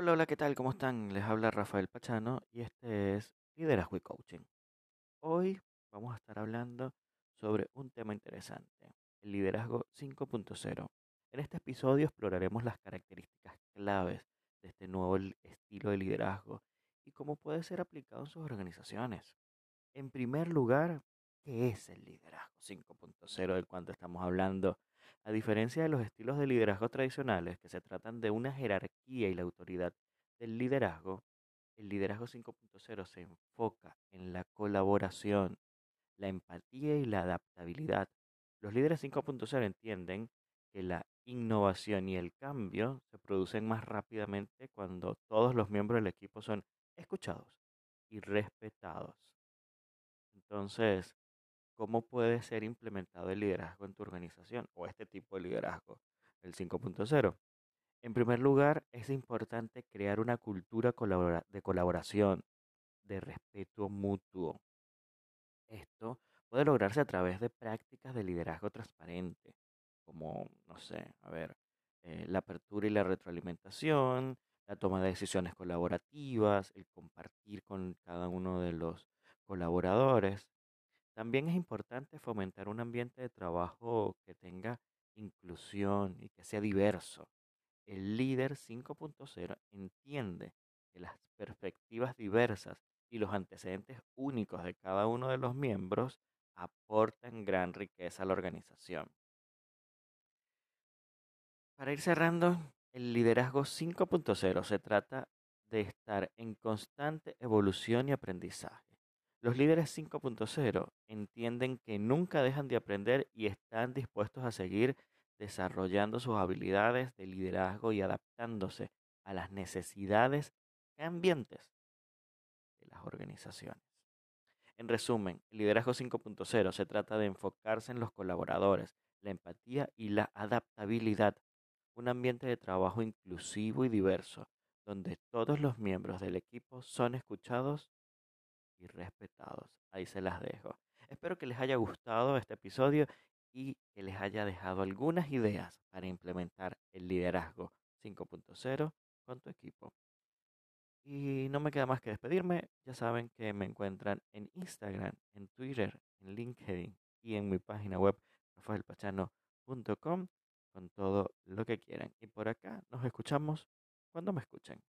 Hola, hola, ¿qué tal? ¿Cómo están? Les habla Rafael Pachano y este es Liderazgo y Coaching. Hoy vamos a estar hablando sobre un tema interesante, el liderazgo 5.0. En este episodio exploraremos las características claves de este nuevo estilo de liderazgo y cómo puede ser aplicado en sus organizaciones. En primer lugar, ¿qué es el liderazgo 5.0 del cual estamos hablando? A diferencia de los estilos de liderazgo tradicionales, que se tratan de una jerarquía y la autoridad del liderazgo, el liderazgo 5.0 se enfoca en la colaboración, la empatía y la adaptabilidad. Los líderes 5.0 entienden que la innovación y el cambio se producen más rápidamente cuando todos los miembros del equipo son escuchados y respetados. Entonces, ¿cómo puede ser implementado el liderazgo en tu organización o este tipo de liderazgo, el 5.0? En primer lugar, es importante crear una cultura de colaboración, de respeto mutuo. Esto puede lograrse a través de prácticas de liderazgo transparente, como, no sé, a ver, eh, la apertura y la retroalimentación, la toma de decisiones colaborativas, el compartir con cada uno de los colaboradores. También es importante fomentar un ambiente de trabajo que tenga inclusión y que sea diverso. El líder 5.0 entiende que las perspectivas diversas y los antecedentes únicos de cada uno de los miembros aportan gran riqueza a la organización. Para ir cerrando, el liderazgo 5.0 se trata de estar en constante evolución y aprendizaje. Los líderes 5.0 entienden que nunca dejan de aprender y están dispuestos a seguir desarrollando sus habilidades de liderazgo y adaptándose a las necesidades cambiantes de las organizaciones. En resumen, el liderazgo 5.0 se trata de enfocarse en los colaboradores, la empatía y la adaptabilidad un ambiente de trabajo inclusivo y diverso, donde todos los miembros del equipo son escuchados y respetados. Ahí se las dejo. Espero que les haya gustado este episodio y que les haya dejado algunas ideas para implementar el liderazgo 5.0 con tu equipo. Y no me queda más que despedirme. Ya saben que me encuentran en Instagram, en Twitter, en LinkedIn y en mi página web rafaelpachano.com con todo lo que quieran. Y por acá nos escuchamos cuando me escuchen.